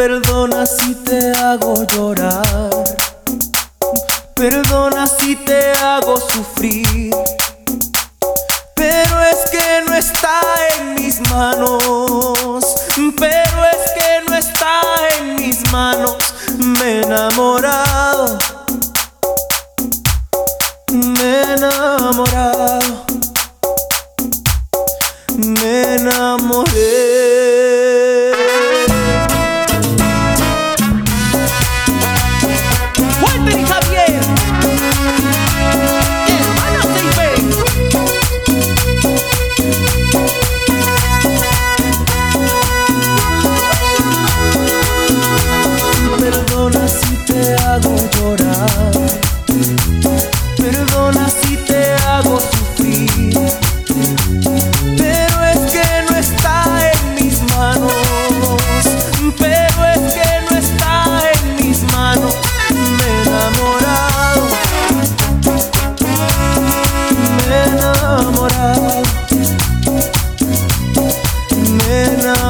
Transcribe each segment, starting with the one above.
Perdona si te hago llorar. Perdona si te hago sufrir. Pero es que no está en mis manos. Pero es que no está en mis manos. Me he enamorado. Me he enamorado. Me enamoré.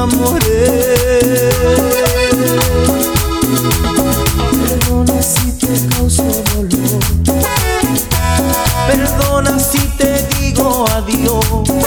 enamoré. Perdona si te causo dolor. Perdona si te digo adiós.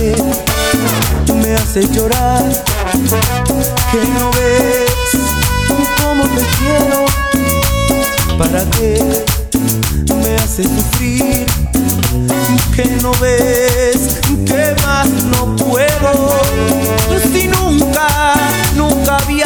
me haces llorar, que no ves cómo te quiero, para qué me haces sufrir, que no ves que más no puedo, si nunca, nunca vi